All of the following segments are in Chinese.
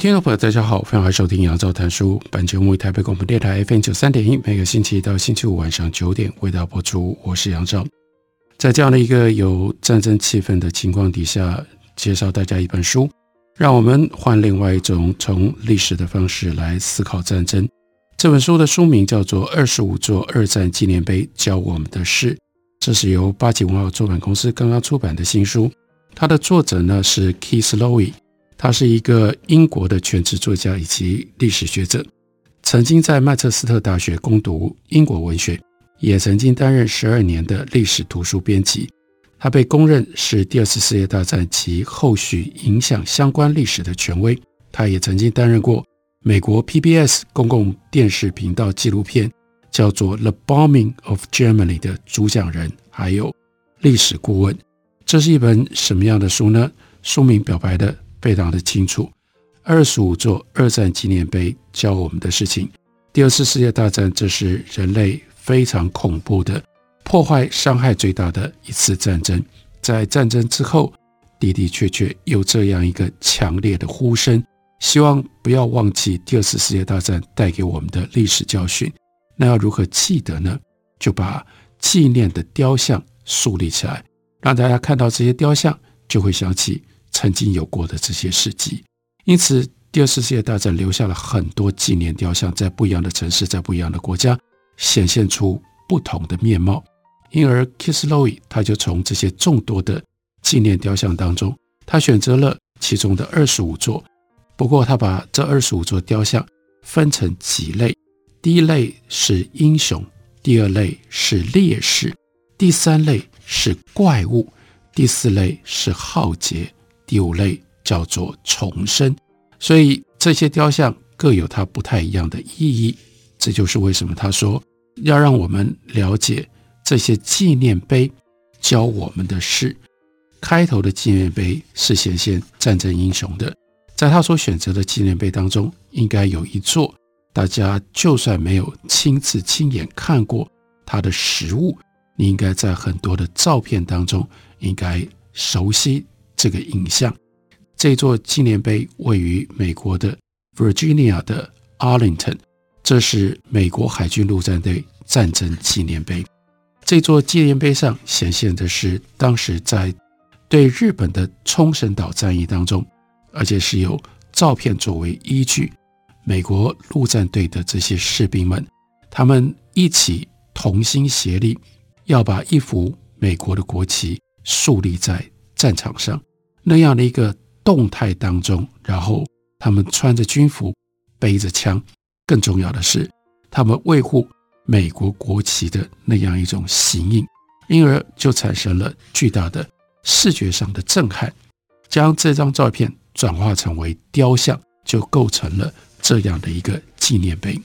听众朋友，大家好，欢迎来收听杨照谈书。本节目为台北广播电台 FM 九三点一，每个星期一到星期五晚上九点为大家播出。我是杨照，在这样的一个有战争气氛的情况底下，介绍大家一本书，让我们换另外一种从历史的方式来思考战争。这本书的书名叫做《二十五座二战纪念碑教我们的事》，这是由八旗文化出版公司刚刚出版的新书。它的作者呢是 Keith Lowe。他是一个英国的全职作家以及历史学者，曾经在曼彻斯特大学攻读英国文学，也曾经担任十二年的历史图书编辑。他被公认是第二次世界大战及后续影响相关历史的权威。他也曾经担任过美国 PBS 公共电视频道纪录片叫做《The Bombing of Germany》的主讲人，还有历史顾问。这是一本什么样的书呢？书名表白的。非常的清楚，二十五座二战纪念碑教我们的事情。第二次世界大战，这是人类非常恐怖的破坏、伤害最大的一次战争。在战争之后，的的确确有这样一个强烈的呼声，希望不要忘记第二次世界大战带给我们的历史教训。那要如何记得呢？就把纪念的雕像树立起来，让大家看到这些雕像，就会想起。曾经有过的这些事迹，因此第二次世界大战留下了很多纪念雕像，在不一样的城市，在不一样的国家，显现出不同的面貌。因而，Keith Lowe 他就从这些众多的纪念雕像当中，他选择了其中的二十五座。不过，他把这二十五座雕像分成几类：第一类是英雄，第二类是烈士，第三类是怪物，第四类是浩劫。第五类叫做重生，所以这些雕像各有它不太一样的意义。这就是为什么他说要让我们了解这些纪念碑教我们的事。开头的纪念碑是显现战争英雄的，在他所选择的纪念碑当中，应该有一座大家就算没有亲自亲眼看过他的实物，你应该在很多的照片当中应该熟悉。这个影像，这座纪念碑位于美国的 Virginia 的 Arlington，这是美国海军陆战队战争纪念碑。这座纪念碑上显现的是当时在对日本的冲绳岛战役当中，而且是有照片作为依据，美国陆战队的这些士兵们，他们一起同心协力，要把一幅美国的国旗树立在战场上。那样的一个动态当中，然后他们穿着军服，背着枪，更重要的是，他们维护美国国旗的那样一种形印，因而就产生了巨大的视觉上的震撼。将这张照片转化成为雕像，就构成了这样的一个纪念碑。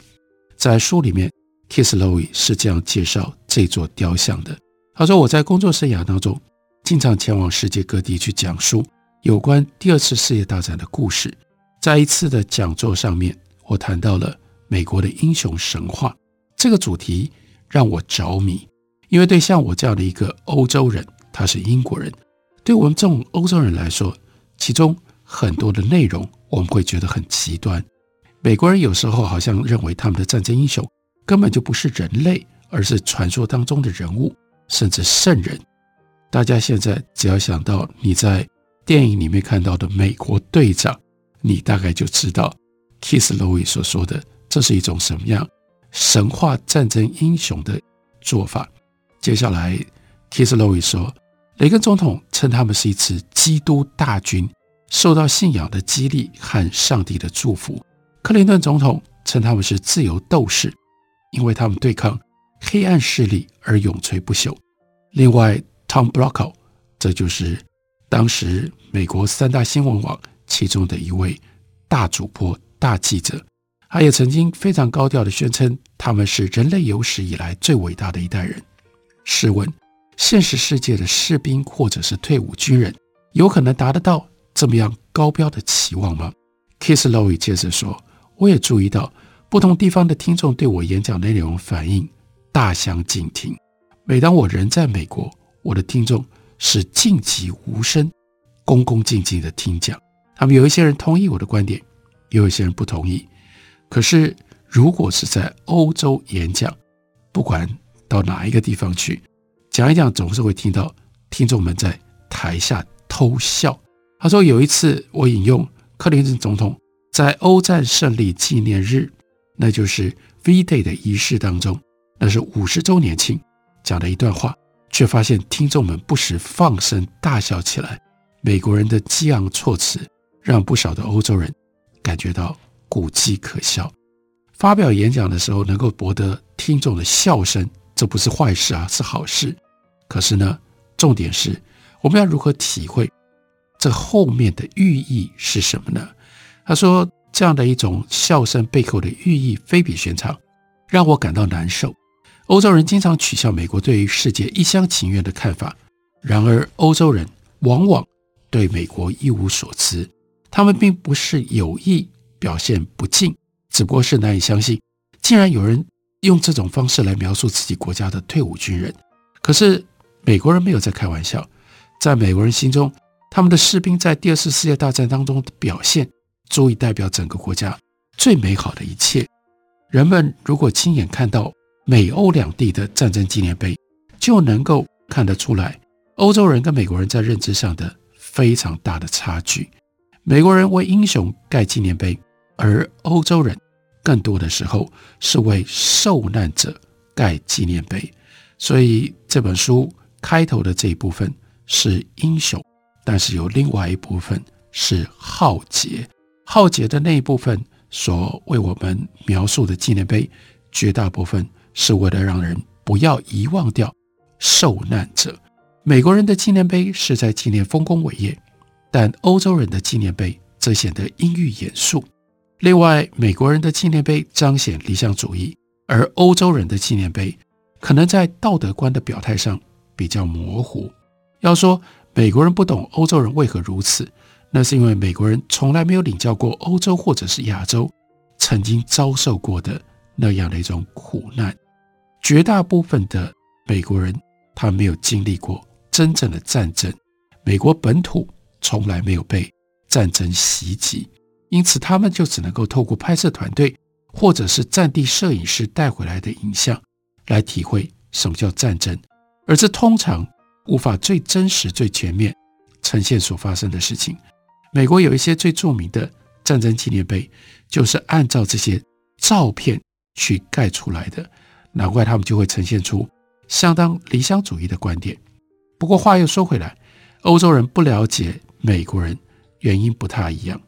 在书里面，Kisslowy 是这样介绍这座雕像的：他说，我在工作生涯当中。经常前往世界各地去讲述有关第二次世界大战的故事。在一次的讲座上面，我谈到了美国的英雄神话这个主题，让我着迷。因为对像我这样的一个欧洲人，他是英国人，对我们这种欧洲人来说，其中很多的内容我们会觉得很极端。美国人有时候好像认为他们的战争英雄根本就不是人类，而是传说当中的人物，甚至圣人。大家现在只要想到你在电影里面看到的美国队长，你大概就知道 Kiss Lowe 所说的这是一种什么样神话战争英雄的做法。接下来，Kiss Lowe 说，雷根总统称他们是一支基督大军，受到信仰的激励和上帝的祝福。克林顿总统称他们是自由斗士，因为他们对抗黑暗势力而永垂不朽。另外，Tom Brokaw，这就是当时美国三大新闻网其中的一位大主播、大记者，他也曾经非常高调地宣称，他们是人类有史以来最伟大的一代人。试问，现实世界的士兵或者是退伍军人，有可能达得到这么样高标的期望吗？Kisslowy 接着说：“我也注意到，不同地方的听众对我演讲内容反应大相径庭。每当我人在美国，我的听众是静极无声、恭恭敬敬的听讲。他们有一些人同意我的观点，也有一些人不同意。可是，如果是在欧洲演讲，不管到哪一个地方去讲一讲，总是会听到听众们在台下偷笑。”他说：“有一次，我引用克林顿总统在欧战胜利纪念日，那就是 V-Day 的仪式当中，那是五十周年庆，讲的一段话，却发现听众们不时放声大笑起来。美国人的激昂措辞，让不少的欧洲人感觉到古迹可笑。发表演讲的时候，能够博得听众的笑声，这不是坏事啊，是好事。可是呢，重点是我们要如何体会。”这后面的寓意是什么呢？他说：“这样的一种笑声背后的寓意非比寻常，让我感到难受。欧洲人经常取笑美国对于世界一厢情愿的看法，然而欧洲人往往对美国一无所知。他们并不是有意表现不敬，只不过是难以相信，竟然有人用这种方式来描述自己国家的退伍军人。可是美国人没有在开玩笑，在美国人心中。”他们的士兵在第二次世界大战当中的表现，足以代表整个国家最美好的一切。人们如果亲眼看到美欧两地的战争纪念碑，就能够看得出来，欧洲人跟美国人在认知上的非常大的差距。美国人为英雄盖纪念碑，而欧洲人更多的时候是为受难者盖纪念碑。所以这本书开头的这一部分是英雄。但是有另外一部分是浩劫，浩劫的那一部分所为我们描述的纪念碑，绝大部分是为了让人不要遗忘掉受难者。美国人的纪念碑是在纪念丰功伟业，但欧洲人的纪念碑则显得阴郁严肃。另外，美国人的纪念碑彰显理想主义，而欧洲人的纪念碑可能在道德观的表态上比较模糊。要说，美国人不懂欧洲人为何如此，那是因为美国人从来没有领教过欧洲或者是亚洲曾经遭受过的那样的一种苦难。绝大部分的美国人他没有经历过真正的战争，美国本土从来没有被战争袭击，因此他们就只能够透过拍摄团队或者是战地摄影师带回来的影像来体会什么叫战争，而这通常。无法最真实、最全面呈现所发生的事情。美国有一些最著名的战争纪念碑，就是按照这些照片去盖出来的，难怪他们就会呈现出相当理想主义的观点。不过话又说回来，欧洲人不了解美国人，原因不太一样。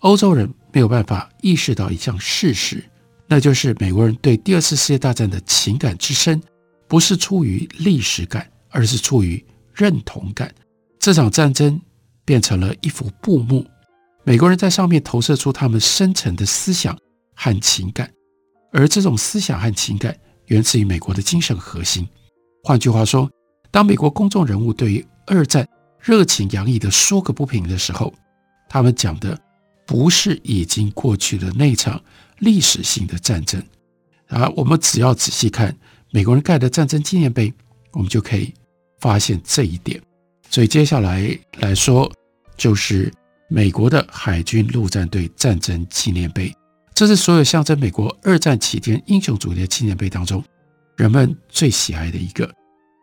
欧洲人没有办法意识到一项事实，那就是美国人对第二次世界大战的情感之深，不是出于历史感。而是出于认同感，这场战争变成了一幅布幕，美国人在上面投射出他们深层的思想和情感，而这种思想和情感源自于美国的精神核心。换句话说，当美国公众人物对于二战热情洋溢地说个不停的时候，他们讲的不是已经过去的那场历史性的战争。啊，我们只要仔细看美国人盖的战争纪念碑，我们就可以。发现这一点，所以接下来来说，就是美国的海军陆战队战争纪念碑。这是所有象征美国二战期间英雄主义的纪念碑当中，人们最喜爱的一个。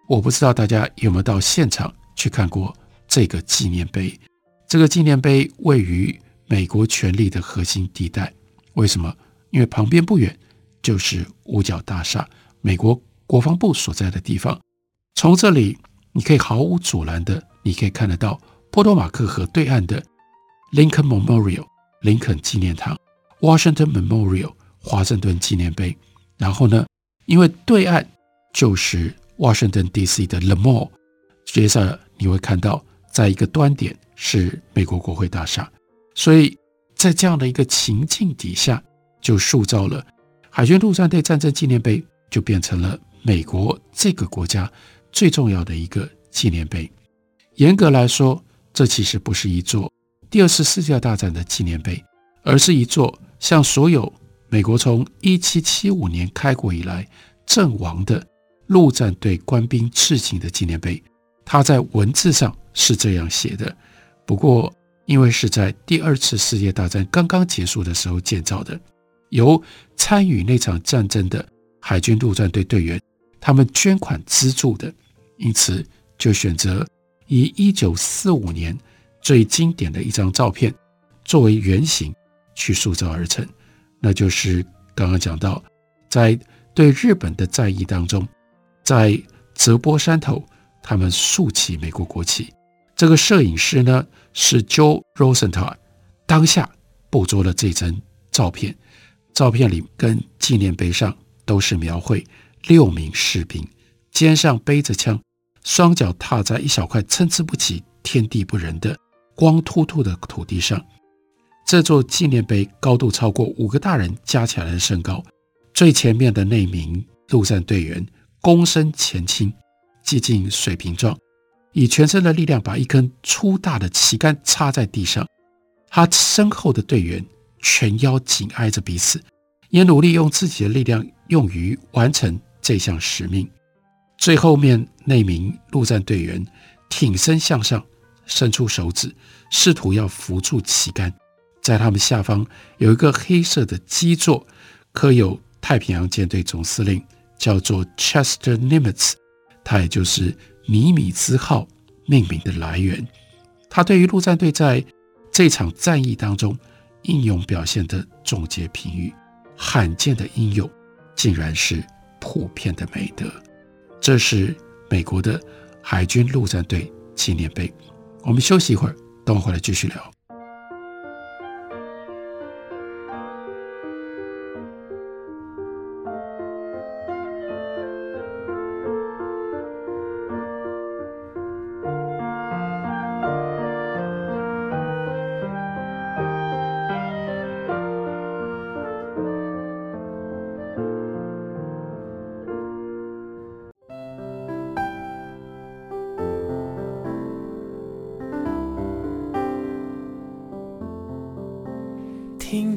我不知道大家有没有到现场去看过这个纪念碑。这个纪念碑位于美国权力的核心地带。为什么？因为旁边不远就是五角大厦，美国国防部所在的地方。从这里。你可以毫无阻拦的，你可以看得到波多马克河对岸的 Lincoln Memorial 林肯纪念堂，Washington Memorial 华盛顿纪念碑。然后呢，因为对岸就是 Washington D.C. 的 The Mall，接着你会看到在一个端点是美国国会大厦，所以在这样的一个情境底下，就塑造了海军陆战队战争纪念碑，就变成了美国这个国家最重要的一个纪念碑。严格来说，这其实不是一座第二次世界大战的纪念碑，而是一座向所有美国从一七七五年开国以来阵亡的陆战队官兵致敬的纪念碑。它在文字上是这样写的，不过因为是在第二次世界大战刚刚结束的时候建造的，由参与那场战争的海军陆战队队员他们捐款资助的，因此就选择。以一九四五年最经典的一张照片作为原型去塑造而成，那就是刚刚讲到，在对日本的战役当中，在泽波山头，他们竖起美国国旗。这个摄影师呢是 Joe Rosenthal，当下捕捉了这张照片。照片里跟纪念碑上都是描绘六名士兵，肩上背着枪。双脚踏在一小块参差不齐、天地不仁的光秃秃的土地上，这座纪念碑高度超过五个大人加起来的身高。最前面的那名陆战队员躬身前倾，几近水平状，以全身的力量把一根粗大的旗杆插在地上。他身后的队员全腰紧挨着彼此，也努力用自己的力量用于完成这项使命。最后面那名陆战队员挺身向上，伸出手指，试图要扶住旗杆。在他们下方有一个黑色的基座，刻有太平洋舰队总司令，叫做 Chester Nimitz，他也就是尼米兹号命名的来源。他对于陆战队在这场战役当中英勇表现的总结评语：罕见的英勇，竟然是普遍的美德。这是美国的海军陆战队纪念碑。我们休息一会儿，等会回来继续聊。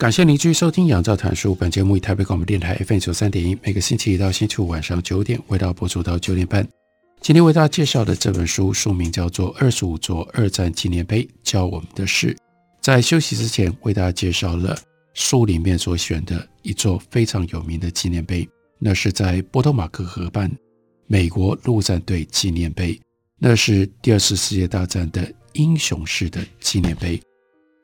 感谢您继续收听《杨照谈书》。本节目以台北广播电台 FM 九三点一，每个星期一到星期五晚上九点为大家播出到九点半。今天为大家介绍的这本书书名叫做《二十五座二战纪念碑教我们的事》。在休息之前，为大家介绍了书里面所选的一座非常有名的纪念碑，那是在波托马克河畔美国陆战队纪念碑，那是第二次世界大战的英雄式的纪念碑。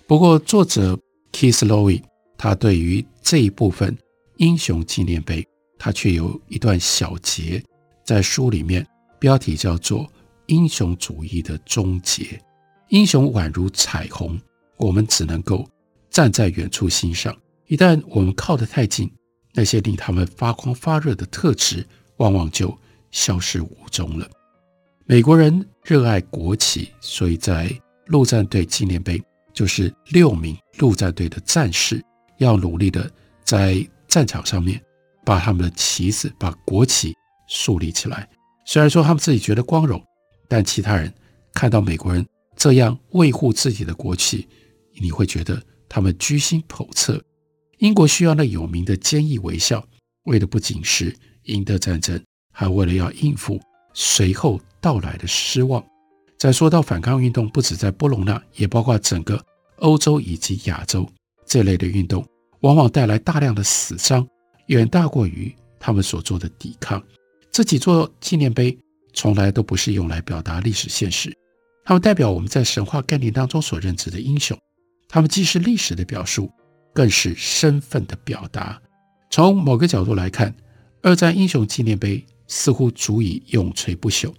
不过作者。Keith Lowe，他对于这一部分英雄纪念碑，他却有一段小节在书里面，标题叫做“英雄主义的终结”。英雄宛如彩虹，我们只能够站在远处欣赏。一旦我们靠得太近，那些令他们发光发热的特质，往往就消失无踪了。美国人热爱国旗，所以在陆战队纪念碑。就是六名陆战队的战士要努力的在战场上面把他们的旗子、把国旗树立起来。虽然说他们自己觉得光荣，但其他人看到美国人这样维护自己的国旗，你会觉得他们居心叵测。英国需要那有名的坚毅微笑，为的不仅是赢得战争，还为了要应付随后到来的失望。再说到反抗运动，不止在波隆纳，也包括整个欧洲以及亚洲这类的运动，往往带来大量的死伤，远大过于他们所做的抵抗。这几座纪念碑从来都不是用来表达历史现实，他们代表我们在神话概念当中所认知的英雄。他们既是历史的表述，更是身份的表达。从某个角度来看，二战英雄纪念碑似乎足以永垂不朽，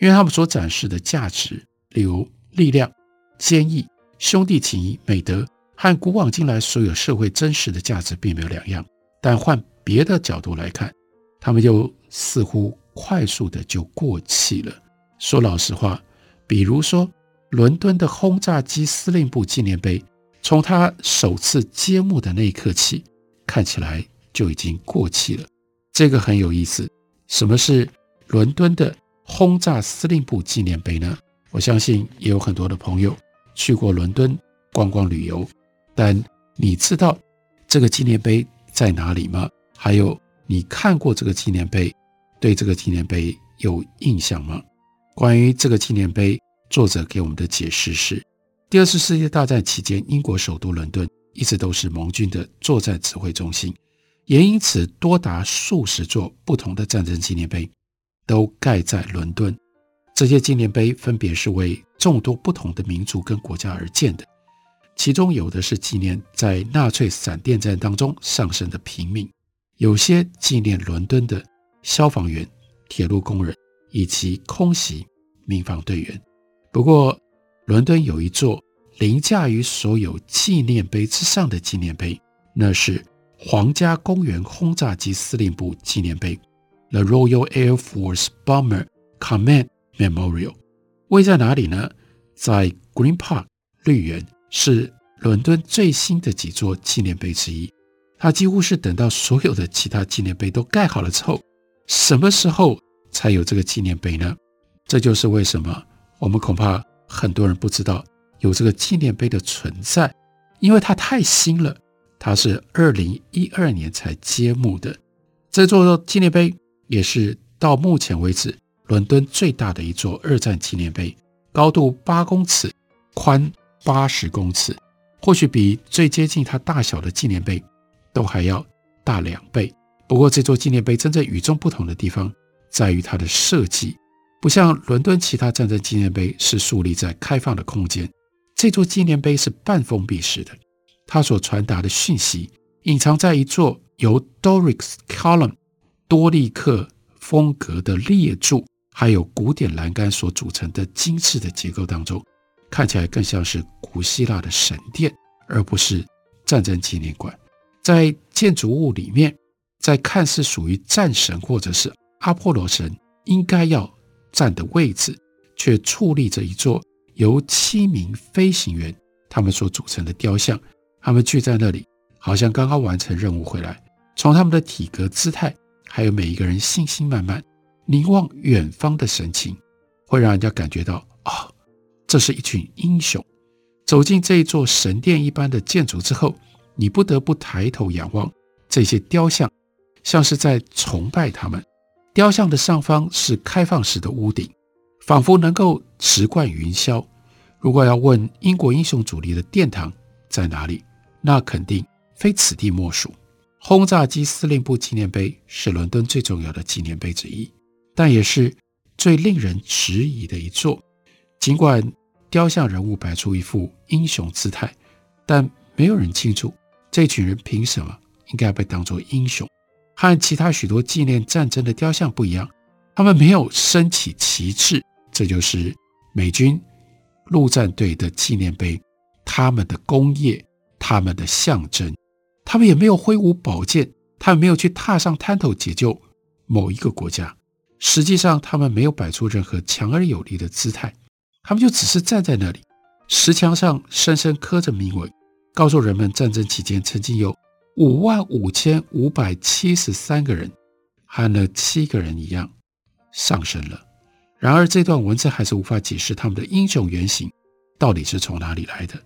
因为他们所展示的价值，例如力量、坚毅、兄弟情谊、美德，和古往今来所有社会真实的价值并没有两样。但换别的角度来看，他们又似乎快速的就过气了。说老实话，比如说伦敦的轰炸机司令部纪念碑。从它首次揭幕的那一刻起，看起来就已经过气了。这个很有意思。什么是伦敦的轰炸司令部纪念碑呢？我相信也有很多的朋友去过伦敦观光旅游，但你知道这个纪念碑在哪里吗？还有，你看过这个纪念碑，对这个纪念碑有印象吗？关于这个纪念碑，作者给我们的解释是。第二次世界大战期间，英国首都伦敦一直都是盟军的作战指挥中心，也因此多达数十座不同的战争纪念碑都盖在伦敦。这些纪念碑分别是为众多不同的民族跟国家而建的，其中有的是纪念在纳粹闪电战当中丧生的平民，有些纪念伦敦的消防员、铁路工人以及空袭民防队员。不过，伦敦有一座凌驾于所有纪念碑之上的纪念碑，那是皇家公园轰炸机司令部纪念碑 （The Royal Air Force Bomber Command Memorial）。位在哪里呢？在 Green Park 绿园，是伦敦最新的几座纪念碑之一。它几乎是等到所有的其他纪念碑都盖好了之后，什么时候才有这个纪念碑呢？这就是为什么我们恐怕。很多人不知道有这个纪念碑的存在，因为它太新了。它是二零一二年才揭幕的。这座纪念碑也是到目前为止伦敦最大的一座二战纪念碑，高度八公尺，宽八十公尺，或许比最接近它大小的纪念碑都还要大两倍。不过，这座纪念碑真正与众不同的地方在于它的设计。不像伦敦其他战争纪念碑是竖立在开放的空间，这座纪念碑是半封闭式的。它所传达的讯息隐藏在一座由 Doric column 多利克风格的列柱，还有古典栏杆所组成的精致的结构当中，看起来更像是古希腊的神殿，而不是战争纪念馆。在建筑物里面，在看似属于战神或者是阿波罗神应该要站的位置，却矗立着一座由七名飞行员他们所组成的雕像。他们聚在那里，好像刚刚完成任务回来。从他们的体格姿态，还有每一个人信心满满、凝望远方的神情，会让人家感觉到啊、哦，这是一群英雄。走进这一座神殿一般的建筑之后，你不得不抬头仰望这些雕像，像是在崇拜他们。雕像的上方是开放式的屋顶，仿佛能够直贯云霄。如果要问英国英雄主义的殿堂在哪里，那肯定非此地莫属。轰炸机司令部纪念碑是伦敦最重要的纪念碑之一，但也是最令人迟疑的一座。尽管雕像人物摆出一副英雄姿态，但没有人清楚这群人凭什么应该被当作英雄。和其他许多纪念战争的雕像不一样，他们没有升起旗帜，这就是美军陆战队的纪念碑，他们的功业，他们的象征。他们也没有挥舞宝剑，他们没有去踏上滩头解救某一个国家。实际上，他们没有摆出任何强而有力的姿态，他们就只是站在那里，石墙上深深刻着铭文，告诉人们战争期间曾经有。五万五千五百七十三个人，和那七个人一样丧生了。然而，这段文字还是无法解释他们的英雄原型到底是从哪里来的。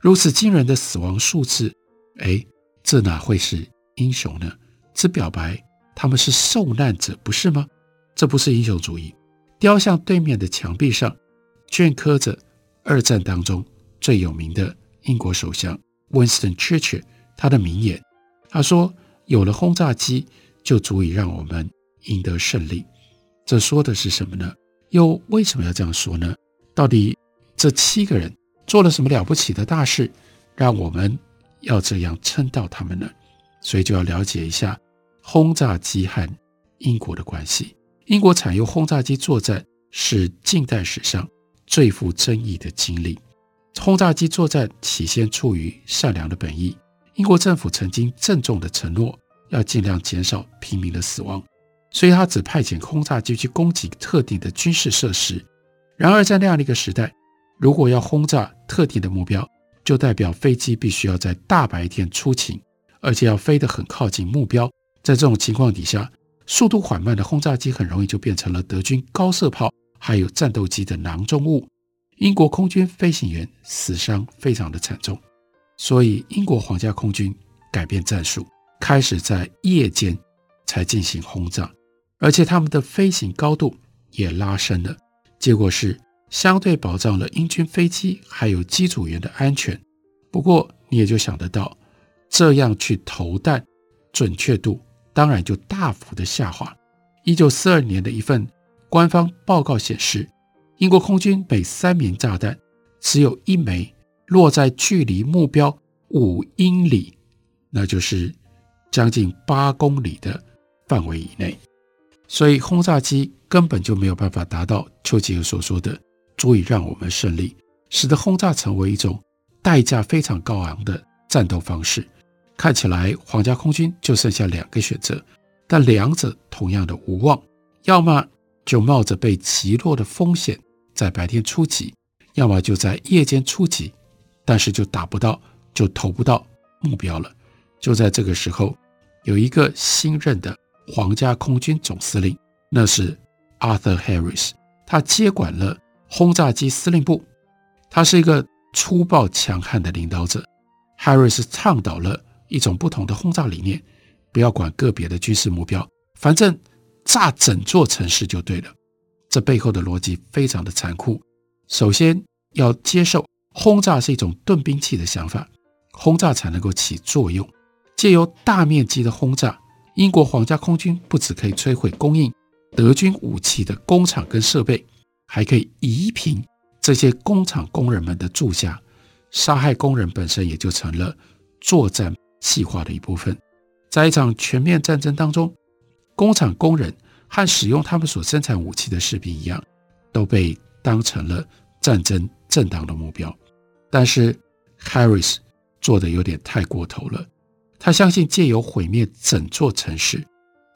如此惊人的死亡数字，哎，这哪会是英雄呢？只表白他们是受难者，不是吗？这不是英雄主义。雕像对面的墙壁上镌刻着二战当中最有名的英国首相 Winston Churchill 他的名言。他说：“有了轰炸机，就足以让我们赢得胜利。”这说的是什么呢？又为什么要这样说呢？到底这七个人做了什么了不起的大事，让我们要这样称道他们呢？所以就要了解一下轰炸机和英国的关系。英国采用轰炸机作战是近代史上最富争议的经历。轰炸机作战起先出于善良的本意。英国政府曾经郑重的承诺要尽量减少平民的死亡，所以他只派遣轰炸机去攻击特定的军事设施。然而，在那样的一个时代，如果要轰炸特定的目标，就代表飞机必须要在大白天出勤，而且要飞得很靠近目标。在这种情况底下，速度缓慢的轰炸机很容易就变成了德军高射炮还有战斗机的囊中物。英国空军飞行员死伤非常的惨重。所以，英国皇家空军改变战术，开始在夜间才进行轰炸，而且他们的飞行高度也拉升了。结果是相对保障了英军飞机还有机组员的安全。不过，你也就想得到，这样去投弹，准确度当然就大幅的下滑。一九四二年的一份官方报告显示，英国空军每三枚炸弹只有一枚。落在距离目标五英里，那就是将近八公里的范围以内，所以轰炸机根本就没有办法达到丘吉尔所说的足以让我们胜利，使得轰炸成为一种代价非常高昂的战斗方式。看起来皇家空军就剩下两个选择，但两者同样的无望，要么就冒着被击落的风险在白天出击，要么就在夜间出击。但是就打不到，就投不到目标了。就在这个时候，有一个新任的皇家空军总司令，那是 Arthur Harris，他接管了轰炸机司令部。他是一个粗暴强悍的领导者。Harris 倡导了一种不同的轰炸理念：不要管个别的军事目标，反正炸整座城市就对了。这背后的逻辑非常的残酷。首先要接受。轰炸是一种钝兵器的想法，轰炸才能够起作用。借由大面积的轰炸，英国皇家空军不只可以摧毁供应德军武器的工厂跟设备，还可以夷平这些工厂工人们的住家，杀害工人本身也就成了作战计划的一部分。在一场全面战争当中，工厂工人和使用他们所生产武器的士兵一样，都被当成了战争正当的目标。但是，Harris 做的有点太过头了。他相信借由毁灭整座城市，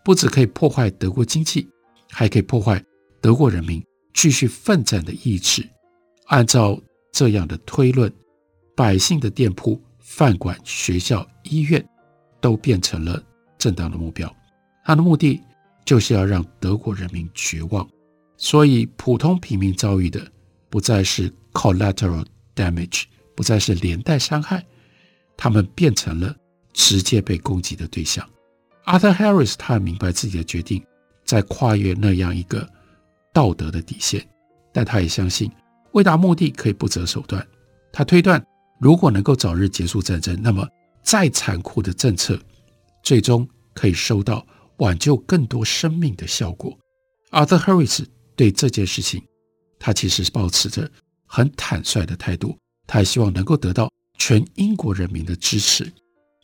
不只可以破坏德国经济，还可以破坏德国人民继续奋战的意志。按照这样的推论，百姓的店铺、饭馆、学校、医院都变成了正当的目标。他的目的就是要让德国人民绝望，所以普通平民遭遇的不再是 collateral。damage 不再是连带伤害，他们变成了直接被攻击的对象。Arthur Harris 他明白自己的决定在跨越那样一个道德的底线，但他也相信为达目的可以不择手段。他推断，如果能够早日结束战争，那么再残酷的政策最终可以收到挽救更多生命的效果。Arthur Harris 对这件事情，他其实是抱持着。很坦率的态度，他也希望能够得到全英国人民的支持。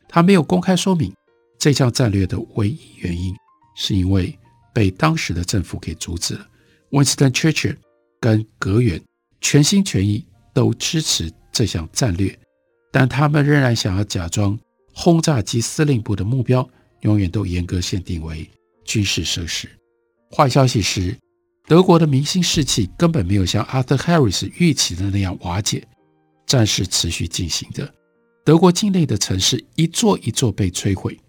他没有公开说明这项战略的唯一原因，是因为被当时的政府给阻止了。Winston Churchill 跟格元全心全意都支持这项战略，但他们仍然想要假装轰炸机司令部的目标永远都严格限定为军事设施。坏消息是。德国的民心士气根本没有像 Arthur Harris 预期的那样瓦解，战事持续进行着。德国境内的城市一座一座被摧毁。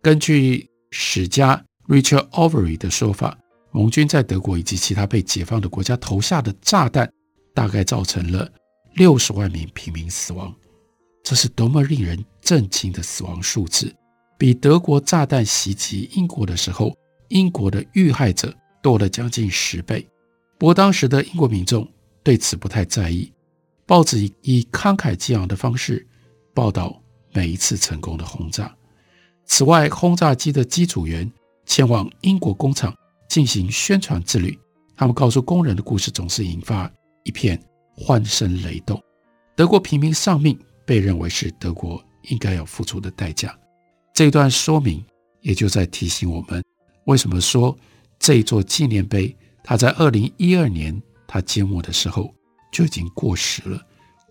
根据史家 Richard Overy 的说法，盟军在德国以及其他被解放的国家投下的炸弹，大概造成了六十万名平民死亡。这是多么令人震惊的死亡数字！比德国炸弹袭击英国的时候，英国的遇害者。多了将近十倍，不过当时的英国民众对此不太在意。报纸以慷慨激昂的方式报道每一次成功的轰炸。此外，轰炸机的机组员前往英国工厂进行宣传之旅，他们告诉工人的故事总是引发一片欢声雷动。德国平民丧命被认为是德国应该要付出的代价。这段说明也就在提醒我们，为什么说这座纪念碑，它在二零一二年它揭幕的时候就已经过时了。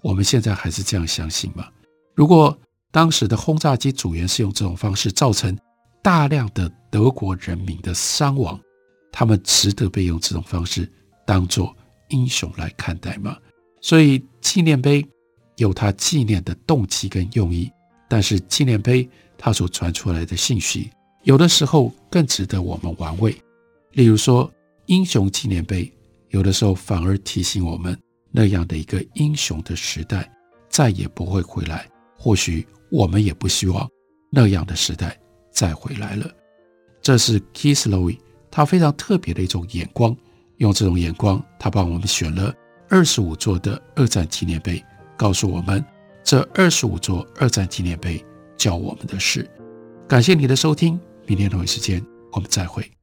我们现在还是这样相信吗？如果当时的轰炸机组员是用这种方式造成大量的德国人民的伤亡，他们值得被用这种方式当做英雄来看待吗？所以纪念碑有它纪念的动机跟用意，但是纪念碑它所传出来的信息，有的时候更值得我们玩味。例如说，英雄纪念碑有的时候反而提醒我们，那样的一个英雄的时代再也不会回来。或许。我们也不希望那样的时代再回来了。这是 Keith Lowe 他非常特别的一种眼光，用这种眼光，他帮我们选了二十五座的二战纪念碑，告诉我们这二十五座二战纪念碑教我们的事。感谢你的收听，明天同一时间我们再会。